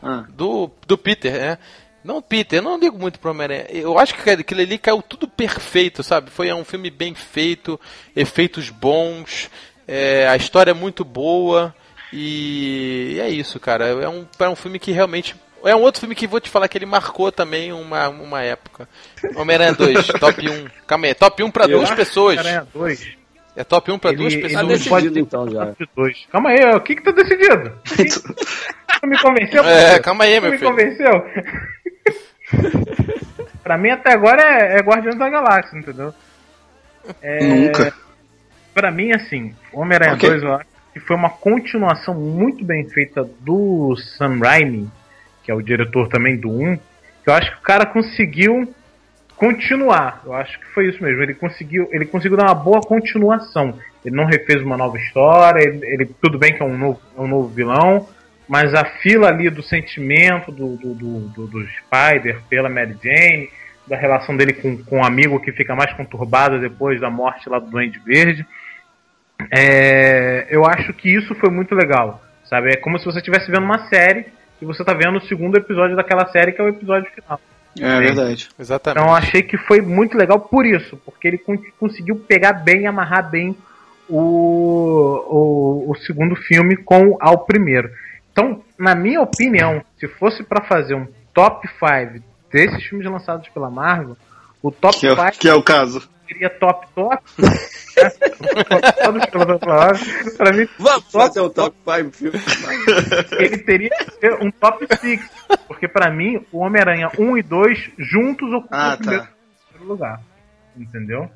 Ah. Do, do Peter, né? Não, Peter, eu não ligo muito pro Homem-Aranha. Eu acho que aquilo ali caiu tudo perfeito, sabe? Foi um filme bem feito, efeitos bons, é, a história é muito boa. E é isso, cara. É um, é um filme que realmente. É um outro filme que vou te falar que ele marcou também uma, uma época. Homem-Aranha 2, top 1. Calma aí, top 1 pra Eu duas pessoas. Homem-Aranha 2. É top 1 pra ele, duas pessoas. Tá decidido pode... então já. Calma aí, o que que tá decidido? tu me convenceu? É, calma aí, meu me filho. me convenceu? pra mim até agora é, é Guardiões da Galáxia, entendeu? É... Nunca. Pra mim, assim, Homem-Aranha okay. 2 eu acho que foi uma continuação muito bem feita do Sam Raimi, que é o diretor também do 1, que eu acho que o cara conseguiu continuar. Eu acho que foi isso mesmo. Ele conseguiu, ele conseguiu dar uma boa continuação. Ele não refez uma nova história. Ele, ele tudo bem que é um novo, é um novo vilão, mas a fila ali do sentimento do, do, do, do, Spider pela Mary Jane, da relação dele com, com um amigo que fica mais conturbada depois da morte lá do Duende Verde. É, eu acho que isso foi muito legal, sabe? É como se você estivesse vendo uma série e você está vendo o segundo episódio daquela série que é o episódio final. É verdade. Exatamente. Então eu achei que foi muito legal por isso, porque ele conseguiu pegar bem, amarrar bem o, o, o segundo filme com ao primeiro. Então, na minha opinião, se fosse para fazer um top 5 desses filmes lançados pela Marvel, o top 5 que, é, que é o caso. Seria top top. pra mim, Vamos top, fazer o top 5 filme. Ele teria que ser um top 6. Porque pra mim, o Homem-Aranha 1 e 2 juntos ocupam Ah, o primeiro tá. lugar. Entendeu?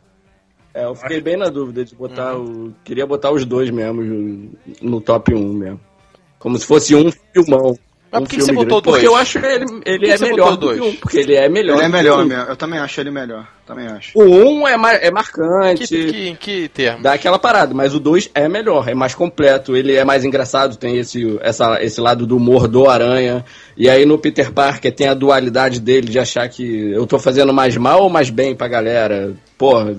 É, eu fiquei bem na dúvida de botar o. Queria botar os dois mesmo no top 1 mesmo. Como se fosse um filmão. Mas um por que que você botou grande. Porque dois? eu acho ele, ele que é melhor do que dois? um, porque ele é melhor. Ele é que melhor um. mesmo. Eu também acho ele melhor. Também acho. O 1 é, ma- é marcante. Que, que, em que termo? Dá aquela parada, mas o 2 é melhor, é mais completo, ele é mais engraçado, tem esse, essa, esse lado do humor do Aranha. E aí no Peter Parker tem a dualidade dele de achar que eu tô fazendo mais mal ou mais bem pra galera. Porra.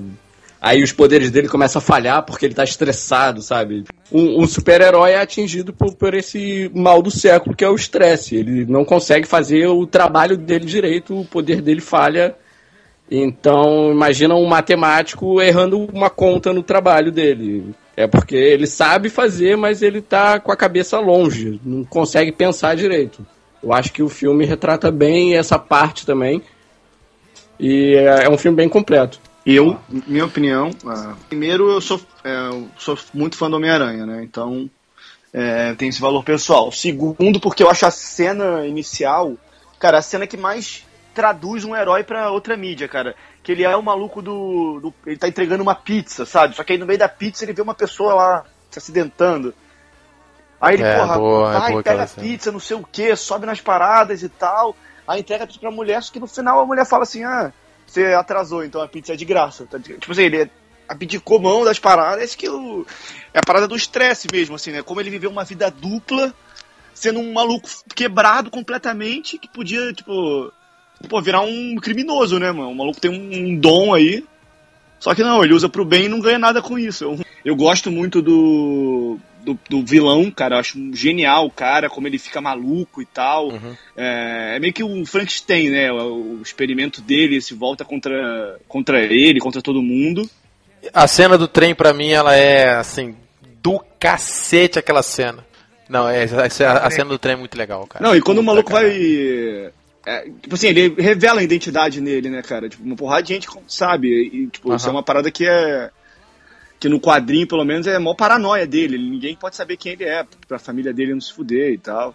Aí os poderes dele começam a falhar porque ele tá estressado, sabe? Um, um super-herói é atingido por, por esse mal do século, que é o estresse. Ele não consegue fazer o trabalho dele direito, o poder dele falha. Então, imagina um matemático errando uma conta no trabalho dele. É porque ele sabe fazer, mas ele tá com a cabeça longe, não consegue pensar direito. Eu acho que o filme retrata bem essa parte também. E é, é um filme bem completo. Eu, minha opinião, ah, primeiro eu sou, é, eu sou muito fã do Homem-Aranha, né? Então é, tem esse valor pessoal. Segundo, porque eu acho a cena inicial, cara, a cena que mais traduz um herói pra outra mídia, cara. Que ele é o maluco do, do- Ele tá entregando uma pizza, sabe? Só que aí no meio da pizza ele vê uma pessoa lá se acidentando. Aí ele, É, porra, boa, é vai, boa pega a pizza, não sei o que, sobe nas paradas e tal. Aí entrega a pizza pra mulher, só que no final a mulher fala assim, ah, você atrasou, então a pizza é de graça. Tá Tipo assim, ele abdicou mão das paradas, que o... é a parada do estresse mesmo, assim, né? Como ele viveu uma vida dupla, sendo um maluco quebrado completamente, que podia, tipo, pô, virar um criminoso, né, mano? O maluco tem um, um dom aí. Só que não, ele usa pro bem e não ganha nada com isso. Eu, eu gosto muito do, do, do vilão, cara. Eu acho genial o cara, como ele fica maluco e tal. É, é meio que o Frankenstein, né? O, o experimento dele se volta contra, contra ele, contra todo mundo. A cena do trem, pra mim, ela é assim, do cacete aquela cena. Não, é, essa- a, a cena do trem é muito legal, cara. Não, e quando o Puta, maluco cara. vai. é, tipo assim, ele revela a identidade nele, né, cara? Tipo, uma porrada de gente sabe. E, tipo, isso é uma parada que é. Que no quadrinho, pelo menos, é a maior paranoia dele. Ninguém pode saber quem ele é, pra família dele não se fuder e tal.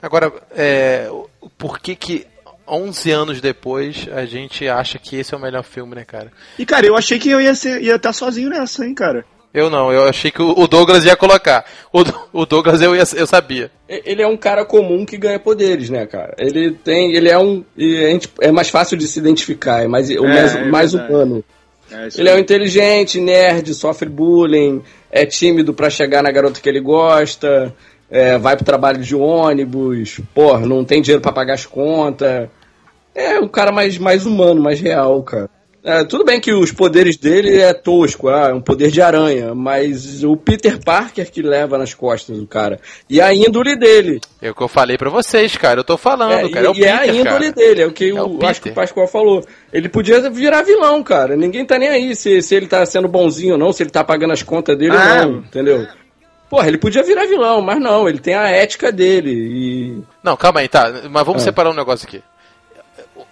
Agora, é, por que que 11 anos depois a gente acha que esse é o melhor filme, né, cara? E, cara, eu achei que eu ia ser, ia estar sozinho nessa, hein, cara. Eu não, eu achei que o Douglas ia colocar. O, o Douglas eu, ia, eu sabia. Ele é um cara comum que ganha poderes, né, cara? Ele tem. Ele é um. e a gente- é mais fácil de se identificar, é mais, o É, mais, é mais humano. É, Ele é um inteligente, nerd, sofre bullying, é tímido pra chegar na garota que ele gosta, é, vai pro trabalho de ônibus, porra, não tem dinheiro pra pagar as contas. É um cara mais, mais humano, mais real, cara. É, tudo bem que os poderes dele é tosco, ah, é um poder de aranha, mas o Peter Parker que leva nas costas o cara. E a índole dele. É o que eu falei pra vocês, cara. Eu tô falando, É, cara. É o e, e é a Peter, índole cara. dele, é o que É o o, acho que o Peter. Pascoal falou. Ele podia virar vilão, cara. Ninguém tá nem aí se, se ele tá sendo bonzinho ou não, se ele tá pagando as contas dele Ah. ou não, entendeu? Porra, ele podia virar vilão, mas não, ele tem a ética dele e. Não, calma aí, tá. Mas vamos Ah. separar um negócio aqui.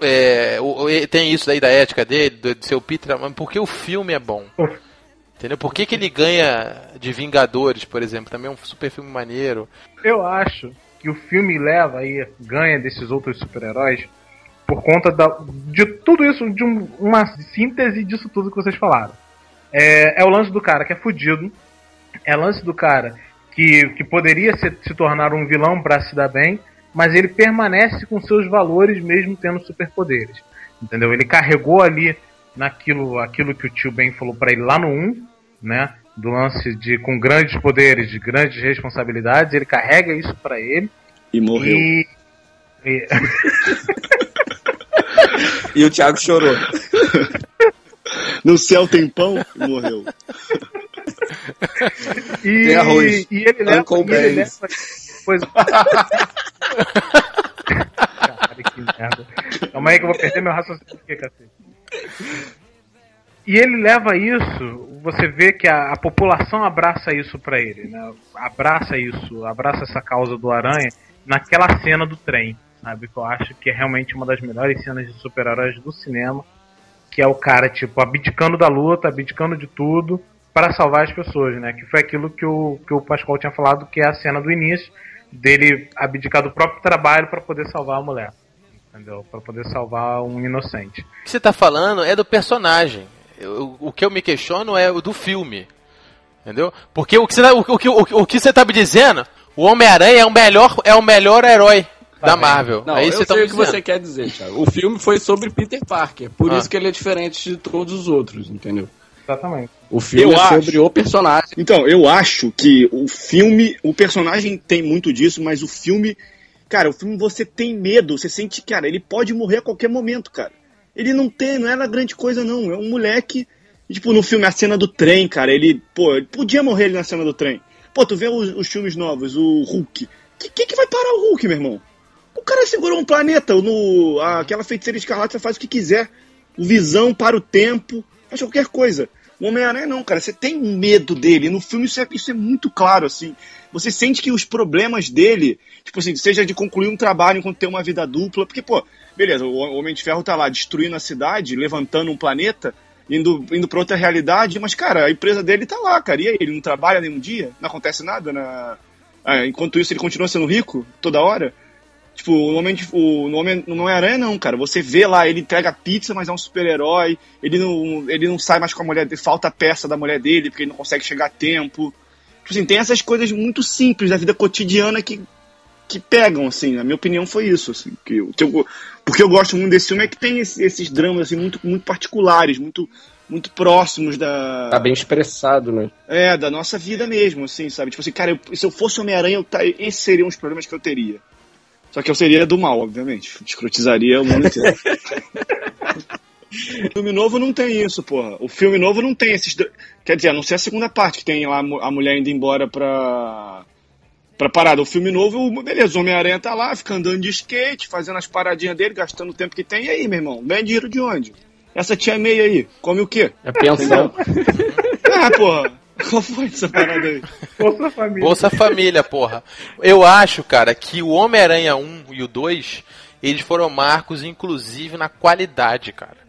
É, tem isso daí da ética dele, do, do seu Peter, mas por que o filme é bom? Entendeu? Por que, que ele ganha de Vingadores, por exemplo? Também é um super filme maneiro. Eu acho que o filme leva aí, ganha desses outros super-heróis por conta da, de tudo isso, de um- uma síntese disso tudo que vocês falaram. É, é o lance do cara que é fudido, é o lance do cara que, que poderia se, se tornar um vilão pra se dar bem, mas ele permanece com seus valores mesmo tendo superpoderes. Entendeu? Ele carregou ali naquilo aquilo que o tio Ben falou pra ele lá no 1, né? Do lance de com grandes poderes, de grandes responsabilidades, ele carrega isso pra ele. E morreu. E, e- E o Thiago chorou. No céu tem pão e morreu. E, Tem arroz. e ele leva, Uncle e ele leva coisa. Caralho, que merda. Calma aí que eu vou perder meu raciocínio aqui, cacete. E ele leva isso, você vê que a, a população abraça isso pra ele, né? Abraça isso, abraça essa causa do aranha naquela cena do trem. sabe? Que eu acho que é realmente uma das melhores cenas de super-heróis do cinema. Que é o cara, tipo, abdicando da luta, abdicando de tudo para salvar as pessoas, né? Que foi aquilo que o, que o Pascoal tinha falado, que é a cena do início, dele abdicar do próprio trabalho para poder salvar a mulher. Entendeu? Para poder salvar um inocente. O que você tá falando é do personagem. Eu, o que eu me questiono é o do filme. Entendeu? Porque o que você tá, o, o, o que você tá me dizendo, o Homem-Aranha é o melhor é o melhor herói tá da Marvel. Não, é isso eu tá sei o que você quer dizer, Thiago. O filme foi sobre Peter Parker, por ah. isso que ele é diferente de todos os outros, entendeu? Exatamente. O filme eu é sobre acho... o personagem. Então, eu acho que o filme, o personagem tem muito disso, mas o filme, cara, o filme você tem medo, você sente, cara, ele pode morrer a qualquer momento, cara. Ele não tem, não é uma grande coisa não, é um moleque, tipo, no filme a cena do trem, cara, ele, pô, ele podia morrer ali na cena do trem. Pô, tu vê os, os filmes novos, o Hulk. Que, que que vai parar o Hulk, meu irmão? O cara segurou um planeta, no, aquela feiticeira escarlate, você faz o que quiser. O Visão para o tempo, faz qualquer coisa. O Homem-Aranha não, cara. Você tem medo dele. No filme isso é, isso é muito claro, assim. Você sente que os problemas dele, tipo assim, seja de concluir um trabalho enquanto tem uma vida dupla. Porque, pô, beleza, o Homem de Ferro tá lá destruindo a cidade, levantando um planeta, indo, indo pra outra realidade, mas, cara, a empresa dele tá lá, cara. E aí, ele não trabalha nenhum dia? Não acontece nada na. Ah, enquanto isso, ele continua sendo rico toda hora? Tipo, o Homem, o, no Homem, no Homem-Aranha não, cara. Você vê lá, ele entrega pizza, mas é um super-herói. Ele não, ele não sai mais com a mulher dele, falta a peça da mulher dele, porque ele não consegue chegar a tempo. Tipo assim, tem essas coisas muito simples da vida cotidiana que, que pegam, assim. Na minha opinião foi isso, assim. Que eu, que eu, porque eu gosto muito desse filme é que tem esses, esses dramas, assim, muito, muito particulares, muito muito próximos da. Tá bem expressado, né? É, da nossa vida mesmo, assim, sabe? Tipo assim, cara, eu, se eu fosse Homem-Aranha, tá, esses seriam os problemas que eu teria. Só que eu seria do mal, obviamente. Escrotizaria o mundo inteiro. o filme novo não tem isso, porra. O filme novo não tem esses. Quer dizer, a não ser a segunda parte, que tem lá a mulher indo embora pra. pra parada. O filme novo, beleza, o Homem-Aranha tá lá, fica andando de skate, fazendo as paradinhas dele, gastando o tempo que tem. E aí, meu irmão? Ganha dinheiro de onde? Essa tia meia aí, come o quê? É pensão. ah, porra. Qual foi essa parada aí? Bolsa Família. Bolsa Família, porra. Eu acho, cara, que o Homem-Aranha 1 e o 2, eles foram marcos, inclusive, na qualidade, cara.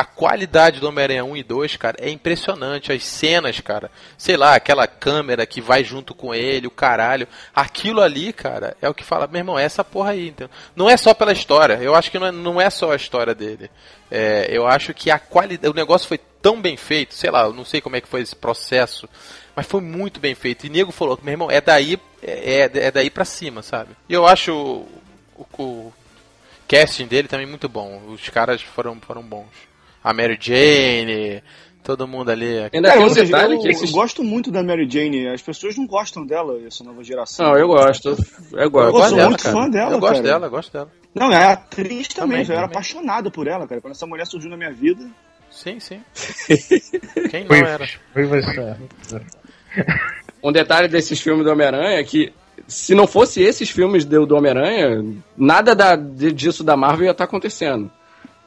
A qualidade do Homem-Aranha 1 e 2, cara, é impressionante. As cenas, cara. Sei lá, aquela câmera que vai junto com ele, o caralho. Aquilo ali, cara, é o que fala, meu irmão, é essa porra aí. Então. Não é só pela história. Eu acho que não é, não é só a história dele. É, eu acho que a qualidade. O negócio foi tão bem feito, sei lá, eu não sei como é que foi esse processo, mas foi muito bem feito. E nego falou meu irmão, é daí, é, é, é daí pra cima, sabe? E eu acho o, o, o, casting dele também muito bom. Os caras foram, foram bons. A Mary Jane, todo mundo ali. Ainda é, um detalhe eu, que eu gosto muito da Mary Jane. As pessoas não gostam dela, essa nova geração. Não, eu gosto. Eu, eu, gosto, eu gosto sou dela, muito cara. fã dela, Eu gosto cara. dela, eu gosto dela. Não, é atriz também, também eu era apaixonado por ela, cara. Quando essa mulher surgiu na minha vida. Sim, sim. Quem não era? Foi você. Um detalhe desses filmes do Homem-Aranha é que se não fosse esses filmes do Homem-Aranha, nada da, disso da Marvel ia estar tá acontecendo.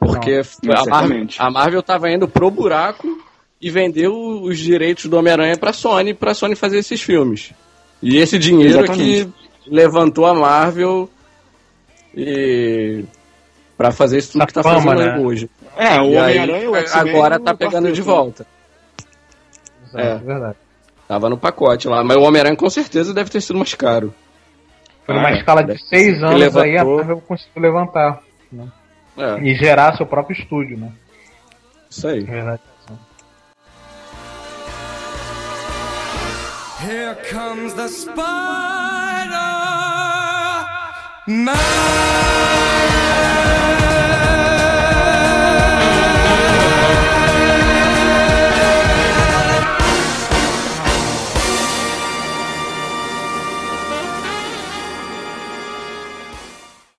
Porque não, a, Marvel, a Marvel tava indo pro buraco e vendeu os direitos do Homem-Aranha pra Sony, pra Sony fazer esses filmes. E esse dinheiro Exatamente. que levantou a Marvel e para fazer isso tudo a que tá fama, fazendo né? hoje. É, o Homem-Aranha agora tá pegando de volta. Exato, é. verdade. Tava no pacote lá, mas o Homem-Aranha com certeza deve ter sido mais caro. Por uma ah, escala de seis anos levantou... aí a Marvel conseguiu levantar. Né? É. E gerar seu próprio estúdio, né? Isso aí. Verdade. Here comes the spider. Man.